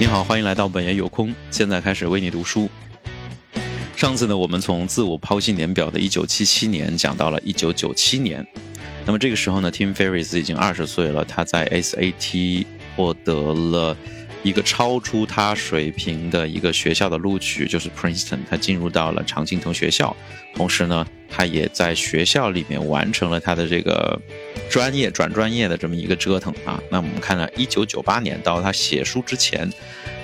你好，欢迎来到本爷有空。现在开始为你读书。上次呢，我们从自我剖析年表的一九七七年讲到了一九九七年。那么这个时候呢，Tim Ferris 已经二十岁了，他在 SAT 获得了。一个超出他水平的一个学校的录取，就是 Princeton，他进入到了常青藤学校。同时呢，他也在学校里面完成了他的这个专业转专业的这么一个折腾啊。那我们看了1998年到他写书之前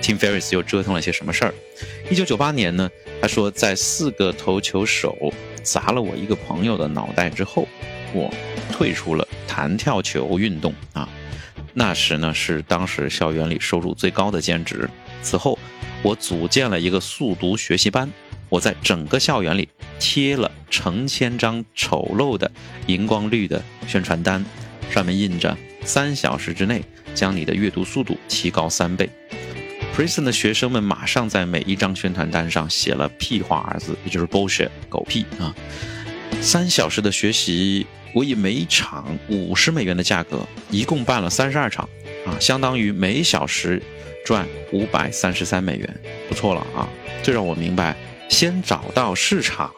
，Tim Ferriss 又折腾了些什么事儿？1998年呢，他说在四个投球手砸了我一个朋友的脑袋之后，我退出了弹跳球运动啊。那时呢是当时校园里收入最高的兼职。此后，我组建了一个速读学习班。我在整个校园里贴了成千张丑陋的荧光绿的宣传单，上面印着“三小时之内将你的阅读速度提高三倍”。Prison 的学生们马上在每一张宣传单上写了屁话二字，也就是 bullshit 狗屁啊！三小时的学习。我以每场五十美元的价格，一共办了三十二场，啊，相当于每小时赚五百三十三美元，不错了啊！这让我明白，先找到市场，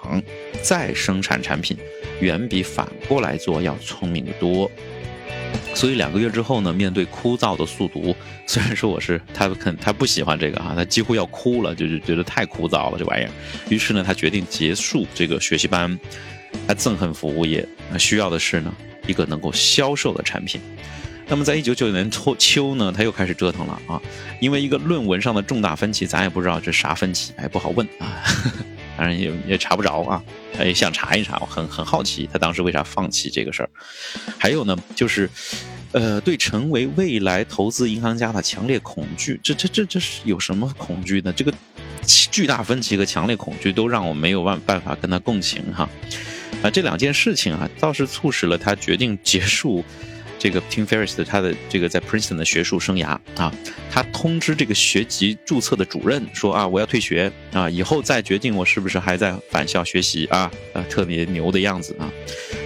再生产产品，远比反过来做要聪明的多。所以两个月之后呢，面对枯燥的速读，虽然说我是他肯他不喜欢这个哈，他几乎要哭了，就是觉得太枯燥了这玩意儿。于是呢，他决定结束这个学习班。他憎恨服务业，那需要的是呢一个能够销售的产品。那么在一九九九年秋秋呢，他又开始折腾了啊，因为一个论文上的重大分歧，咱也不知道这啥分歧，哎，不好问啊，当然也也查不着啊，也想查一查，我很很好奇他当时为啥放弃这个事儿。还有呢，就是，呃，对成为未来投资银行家的强烈恐惧，这这这这是有什么恐惧呢？这个巨大分歧和强烈恐惧都让我没有办办法跟他共情哈。啊这两件事情啊，倒是促使了他决定结束这个 Tim Ferris 的他的这个在 Princeton 的学术生涯啊。他通知这个学籍注册的主任说啊，我要退学啊，以后再决定我是不是还在返校学习啊，啊，特别牛的样子啊。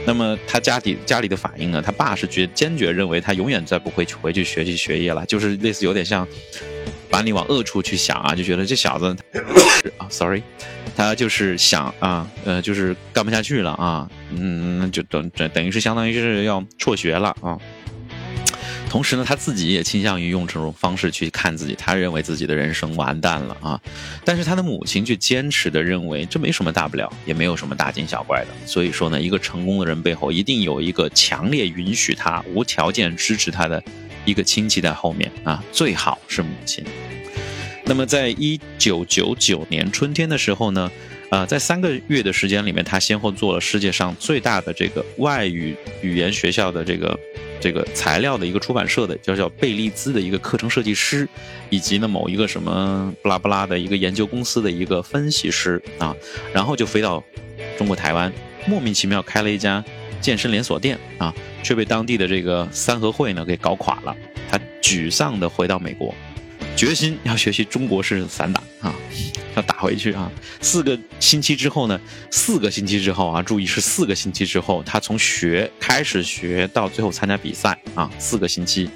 那么他家里家里的反应呢？他爸是决坚决认为他永远再不会回去学习学业了，就是类似有点像把你往恶处去想啊，就觉得这小子 啊，sorry。他就是想啊，呃，就是干不下去了啊，嗯，就等等等于是相当于是要辍学了啊。同时呢，他自己也倾向于用这种方式去看自己，他认为自己的人生完蛋了啊。但是他的母亲却坚持的认为这没什么大不了，也没有什么大惊小怪的。所以说呢，一个成功的人背后一定有一个强烈允许他、无条件支持他的一个亲戚在后面啊，最好是母亲。那么，在一九九九年春天的时候呢，呃，在三个月的时间里面，他先后做了世界上最大的这个外语语言学校的这个这个材料的一个出版社的叫叫贝利兹的一个课程设计师，以及呢某一个什么不拉不拉的一个研究公司的一个分析师啊，然后就飞到中国台湾，莫名其妙开了一家健身连锁店啊，却被当地的这个三合会呢给搞垮了，他沮丧的回到美国。决心要学习中国式散打啊，要打回去啊！四个星期之后呢？四个星期之后啊，注意是四个星期之后，他从学开始学到最后参加比赛啊，四个星期。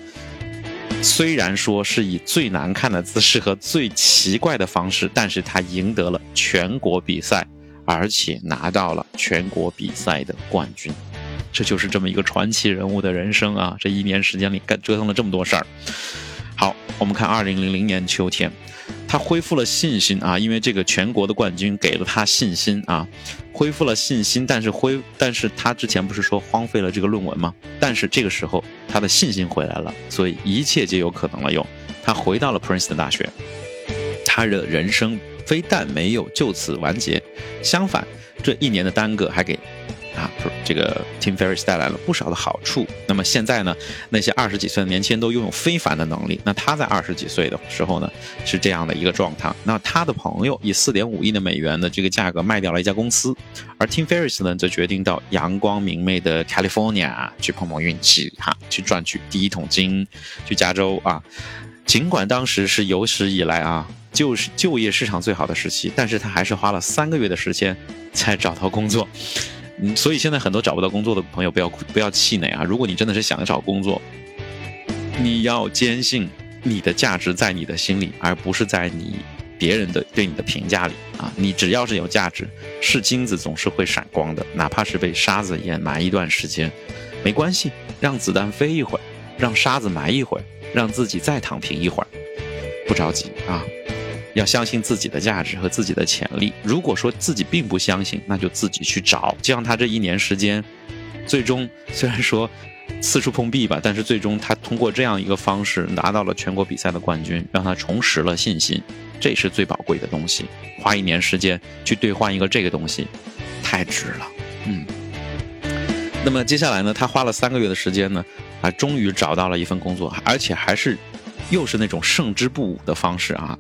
虽然说是以最难看的姿势和最奇怪的方式，但是他赢得了全国比赛，而且拿到了全国比赛的冠军。这就是这么一个传奇人物的人生啊！这一年时间里干折腾了这么多事儿。好，我们看二零零零年秋天，他恢复了信心啊，因为这个全国的冠军给了他信心啊，恢复了信心。但是恢，但是他之前不是说荒废了这个论文吗？但是这个时候他的信心回来了，所以一切皆有可能了。又，他回到了 Princeton 大学，他的人生非但没有就此完结，相反，这一年的耽搁还给。啊，这个 Tim Ferriss 带来了不少的好处。那么现在呢，那些二十几岁的年轻人都拥有非凡的能力。那他在二十几岁的时候呢，是这样的一个状态。那他的朋友以四点五亿的美元的这个价格卖掉了一家公司，而 Tim Ferriss 呢，则决定到阳光明媚的 California 去碰碰运气，哈，去赚取第一桶金，去加州啊。尽管当时是有史以来啊，就是就业市场最好的时期，但是他还是花了三个月的时间才找到工作。所以现在很多找不到工作的朋友不要不要气馁啊！如果你真的是想找工作，你要坚信你的价值在你的心里，而不是在你别人的对你的评价里啊！你只要是有价值，是金子总是会闪光的，哪怕是被沙子掩埋一段时间，没关系，让子弹飞一会儿，让沙子埋一会儿，让自己再躺平一会儿，不着急啊！要相信自己的价值和自己的潜力。如果说自己并不相信，那就自己去找。就像他这一年时间，最终虽然说。四处碰壁吧，但是最终他通过这样一个方式拿到了全国比赛的冠军，让他重拾了信心，这是最宝贵的东西。花一年时间去兑换一个这个东西，太值了。嗯。那么接下来呢，他花了三个月的时间呢，啊，终于找到了一份工作，而且还是又是那种胜之不武的方式啊。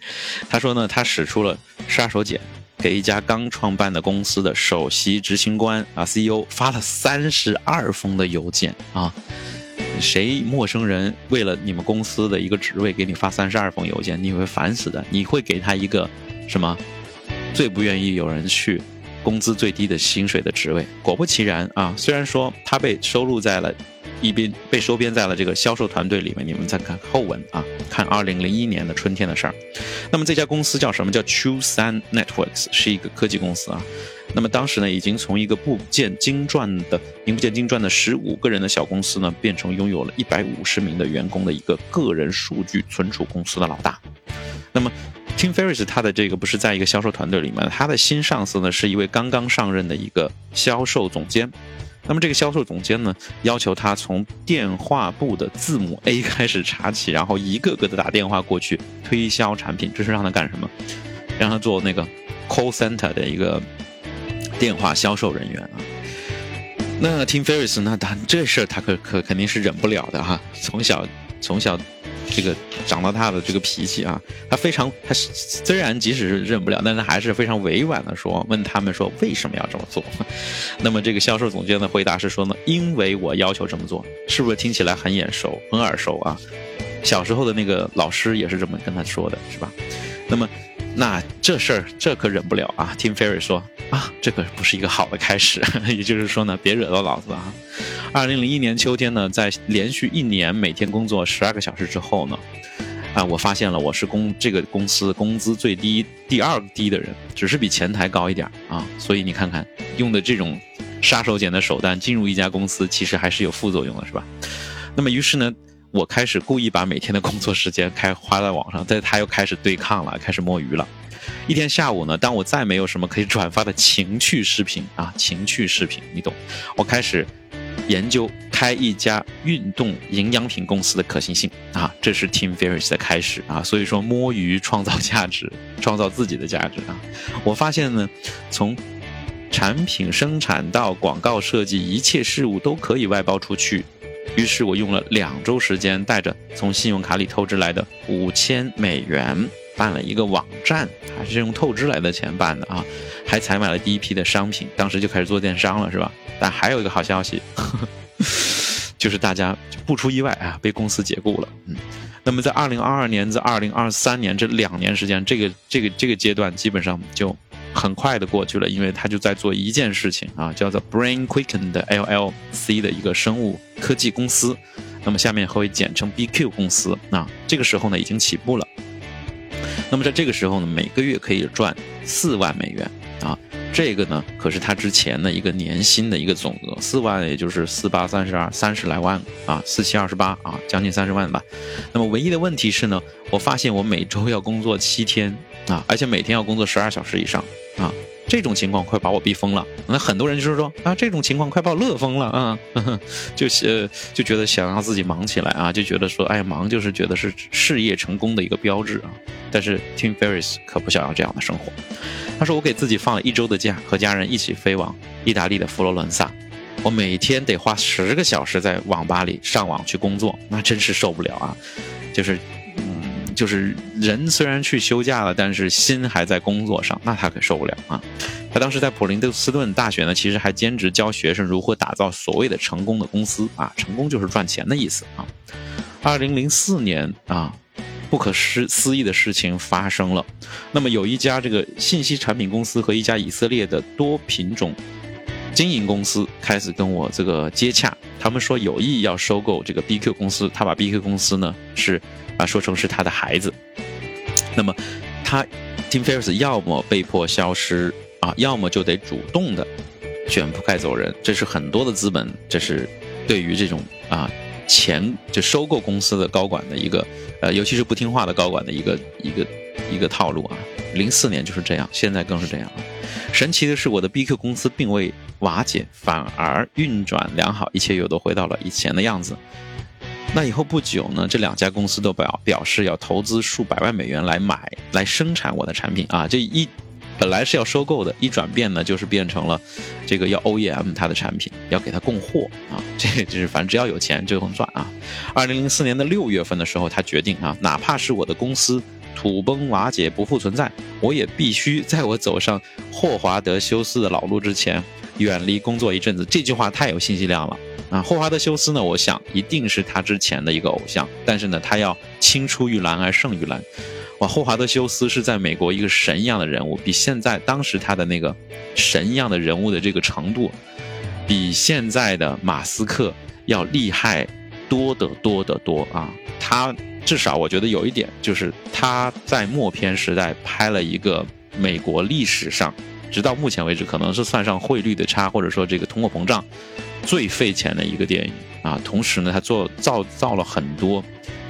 他说呢，他使出了杀手锏。给一家刚创办的公司的首席执行官啊，CEO 发了三十二封的邮件啊，谁陌生人为了你们公司的一个职位给你发三十二封邮件，你会烦死的。你会给他一个什么？最不愿意有人去工资最低的薪水的职位。果不其然啊，虽然说他被收录在了。一边被收编在了这个销售团队里面，你们再看后文啊，看二零零一年的春天的事儿。那么这家公司叫什么？叫 True Sun Networks，是一个科技公司啊。那么当时呢，已经从一个部件精钻的、名不见经传的十五个人的小公司呢，变成拥有了一百五十名的员工的一个个人数据存储公司的老大。那么 Tim Ferris，他的这个不是在一个销售团队里面，他的新上司呢是一位刚刚上任的一个销售总监。那么这个销售总监呢，要求他从电话簿的字母 A 开始查起，然后一个个的打电话过去推销产品。这是让他干什么？让他做那个 call center 的一个电话销售人员啊。那 Tim Ferriss 呢？他这事儿他可可肯定是忍不了的哈。从小从小。这个长到大的这个脾气啊，他非常，他虽然即使是认不了，但他还是非常委婉的说，问他们说为什么要这么做？那么这个销售总监的回答是说呢，因为我要求这么做，是不是听起来很眼熟、很耳熟啊？小时候的那个老师也是这么跟他说的，是吧？那么。那这事儿这可忍不了啊！Tim Ferry 说啊，这可不是一个好的开始。也就是说呢，别惹到老子啊！二零零一年秋天呢，在连续一年每天工作十二个小时之后呢，啊，我发现了我是公这个公司工资最低第二低的人，只是比前台高一点啊。所以你看看用的这种杀手锏的手段进入一家公司，其实还是有副作用的，是吧？那么于是呢？我开始故意把每天的工作时间开花在网上，但他又开始对抗了，开始摸鱼了。一天下午呢，当我再没有什么可以转发的情趣视频啊，情趣视频，你懂？我开始研究开一家运动营养品公司的可行性啊，这是 Team Ferris 的开始啊。所以说摸鱼创造价值，创造自己的价值啊。我发现呢，从产品生产到广告设计，一切事物都可以外包出去。于是我用了两周时间，带着从信用卡里透支来的五千美元办了一个网站，还是用透支来的钱办的啊，还采买了第一批的商品，当时就开始做电商了，是吧？但还有一个好消息，呵呵就是大家不出意外啊，被公司解雇了。嗯，那么在二零二二年至二零二三年这两年时间，这个这个这个阶段基本上就。很快的过去了，因为他就在做一件事情啊，叫做 Brain Quicken 的 LLC 的一个生物科技公司，那么下面会简称 BQ 公司啊。这个时候呢已经起步了，那么在这个时候呢每个月可以赚四万美元，这个呢可是他之前的一个年薪的一个总额，四万也就是四八三十二三十来万啊，四七二十八啊，将近三十万吧。那么唯一的问题是呢，我发现我每周要工作七天。啊，而且每天要工作十二小时以上啊，这种情况快把我逼疯了。那很多人就是说啊，这种情况快把我乐疯了啊，就是就觉得想让自己忙起来啊，就觉得说，哎，忙就是觉得是事业成功的一个标志啊。但是 Tim Ferriss 可不想要这样的生活。他说，我给自己放了一周的假，和家人一起飞往意大利的佛罗伦萨。我每天得花十个小时在网吧里上网去工作，那真是受不了啊，就是。嗯就是人虽然去休假了，但是心还在工作上，那他可受不了啊！他当时在普林德斯顿大学呢，其实还兼职教学生如何打造所谓的成功的公司啊，成功就是赚钱的意思啊。二零零四年啊，不可思思议的事情发生了，那么有一家这个信息产品公司和一家以色列的多品种。经营公司开始跟我这个接洽，他们说有意要收购这个 BQ 公司，他把 BQ 公司呢是啊说成是他的孩子。那么他 Tim Ferriss 要么被迫消失啊，要么就得主动的卷铺盖走人。这是很多的资本，这是对于这种啊前就收购公司的高管的一个呃，尤其是不听话的高管的一个一个一个套路啊。零四年就是这样，现在更是这样。神奇的是，我的 BQ 公司并未瓦解，反而运转良好，一切又都回到了以前的样子。那以后不久呢，这两家公司都表表示要投资数百万美元来买、来生产我的产品啊。这一本来是要收购的，一转变呢，就是变成了这个要 OEM 它的产品，要给他供货啊。这就是反正只要有钱就能赚啊。二零零四年的六月份的时候，他决定啊，哪怕是我的公司。土崩瓦解，不复存在，我也必须在我走上霍华德休斯的老路之前，远离工作一阵子。这句话太有信息量了啊！霍华德休斯呢，我想一定是他之前的一个偶像，但是呢，他要青出于蓝而胜于蓝。哇，霍华德休斯是在美国一个神一样的人物，比现在当时他的那个神一样的人物的这个程度，比现在的马斯克要厉害多得多得多啊！他。至少我觉得有一点，就是他在默片时代拍了一个美国历史上，直到目前为止可能是算上汇率的差，或者说这个通货膨胀最费钱的一个电影啊。同时呢，他做造造了很多，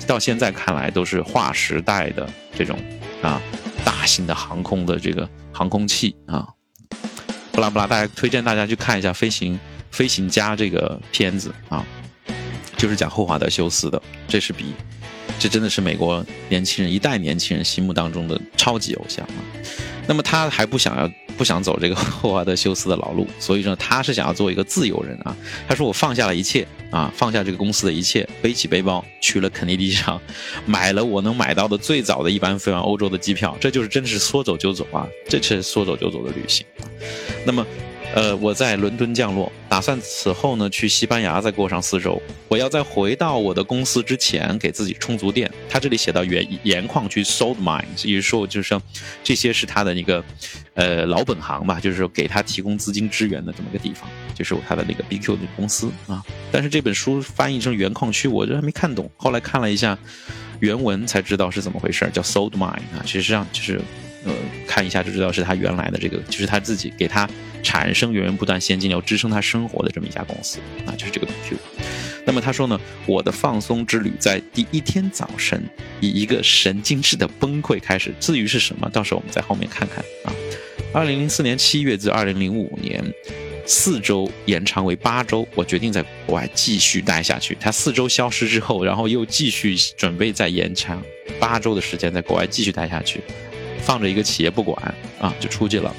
到现在看来都是划时代的这种啊大型的航空的这个航空器啊。不拉不拉，大家推荐大家去看一下《飞行飞行家》这个片子啊，就是讲霍华德休斯的，这是比。这真的是美国年轻人一代年轻人心目当中的超级偶像啊！那么他还不想要不想走这个 霍华德休斯的老路，所以说他是想要做一个自由人啊！他说我放下了一切啊，放下这个公司的一切，背起背包去了肯尼迪机场，买了我能买到的最早的一班飞往欧洲的机票，这就是真是说走就走啊！这是说走就走的旅行。那么。呃，我在伦敦降落，打算此后呢去西班牙再过上四周。我要在回到我的公司之前，给自己充足电。他这里写到原盐矿区 （salt mine），也就是说，就是说这些是他的一个呃老本行吧，就是说给他提供资金支援的这么个地方，就是他的那个 BQ 的公司啊。但是这本书翻译成原矿区，我这还没看懂。后来看了一下原文，才知道是怎么回事，叫 salt mine 啊。实上就是。呃，看一下就知道是他原来的这个，就是他自己给他产生源源不断现金流，支撑他生活的这么一家公司啊，就是这个 Q。那么他说呢，我的放松之旅在第一天早晨以一个神经质的崩溃开始。至于是什么，到时候我们在后面看看啊。二零零四年七月至二零零五年，四周延长为八周，我决定在国外继续待下去。他四周消失之后，然后又继续准备再延长八周的时间，在国外继续待下去。放着一个企业不管啊，就出去了。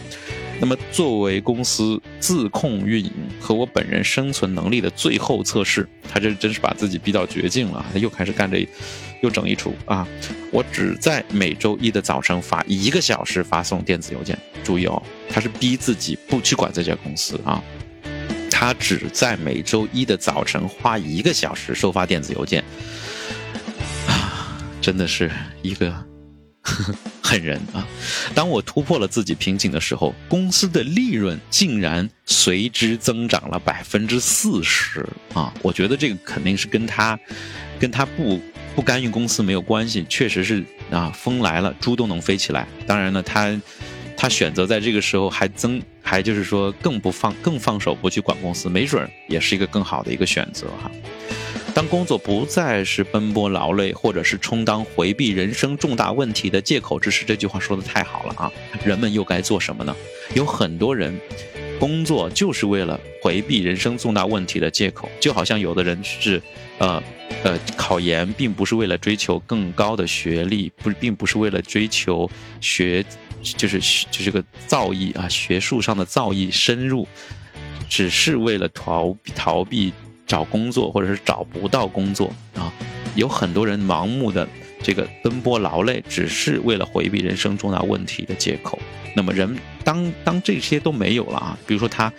那么作为公司自控运营和我本人生存能力的最后测试，他这真是把自己逼到绝境了。他又开始干这，又整一出啊！我只在每周一的早晨发一个小时发送电子邮件。注意哦，他是逼自己不去管这家公司啊。他只在每周一的早晨花一个小时收发电子邮件啊，真的是一个呵呵。狠人啊！当我突破了自己瓶颈的时候，公司的利润竟然随之增长了百分之四十啊！我觉得这个肯定是跟他，跟他不不干预公司没有关系，确实是啊，风来了猪都能飞起来。当然呢，他他选择在这个时候还增，还就是说更不放更放手不去管公司，没准也是一个更好的一个选择哈。当工作不再是奔波劳累，或者是充当回避人生重大问题的借口之时，这句话说的太好了啊！人们又该做什么呢？有很多人，工作就是为了回避人生重大问题的借口，就好像有的人是，呃，呃，考研并不是为了追求更高的学历，不，并不是为了追求学，就是就这个造诣啊，学术上的造诣深入，只是为了逃逃避。找工作，或者是找不到工作啊，有很多人盲目的这个奔波劳累，只是为了回避人生重大问题的借口。那么人当当这些都没有了啊，比如说他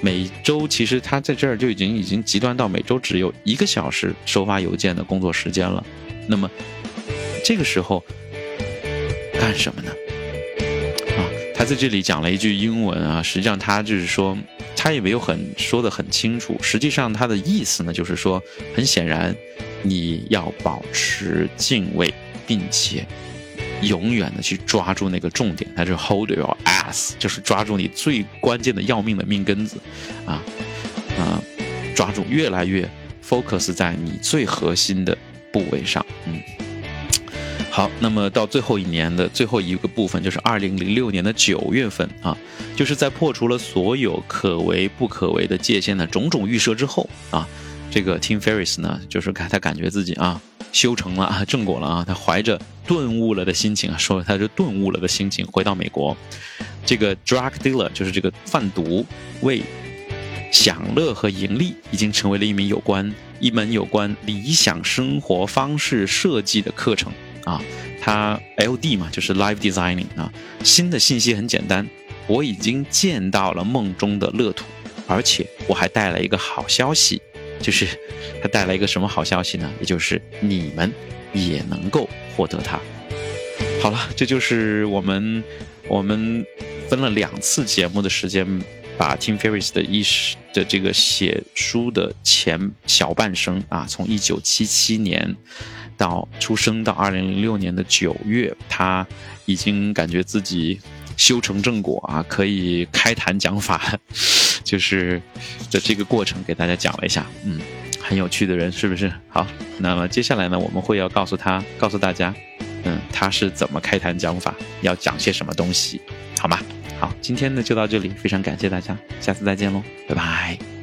每周其实他在这儿就已经已经极端到每周只有一个小时收发邮件的工作时间了。那么这个时候干什么呢？在这里讲了一句英文啊，实际上他就是说，他也没有很说的很清楚。实际上他的意思呢，就是说，很显然，你要保持敬畏，并且永远的去抓住那个重点，他就 hold your ass，就是抓住你最关键的要命的命根子，啊啊，抓住越来越 focus 在你最核心的部位上，嗯。好，那么到最后一年的最后一个部分，就是二零零六年的九月份啊，就是在破除了所有可为不可为的界限的种种预设之后啊，这个 Tim Ferris 呢，就是他他感觉自己啊修成了啊正果了啊，他怀着顿悟了的心情啊，说他是顿悟了的心情回到美国，这个 drug dealer 就是这个贩毒为享乐和盈利，已经成为了一名有关一门有关理想生活方式设计的课程。啊，他 L D 嘛，就是 Live Designing 啊。新的信息很简单，我已经见到了梦中的乐土，而且我还带来一个好消息，就是他带来一个什么好消息呢？也就是你们也能够获得它。好了，这就是我们我们分了两次节目的时间，把 Tim Ferriss 的一史的这个写书的前小半生啊，从一九七七年。到出生到二零零六年的九月，他已经感觉自己修成正果啊，可以开坛讲法，就是的这个过程给大家讲了一下，嗯，很有趣的人是不是？好，那么接下来呢，我们会要告诉他，告诉大家，嗯，他是怎么开坛讲法，要讲些什么东西，好吗？好，今天呢就到这里，非常感谢大家，下次再见喽，拜拜。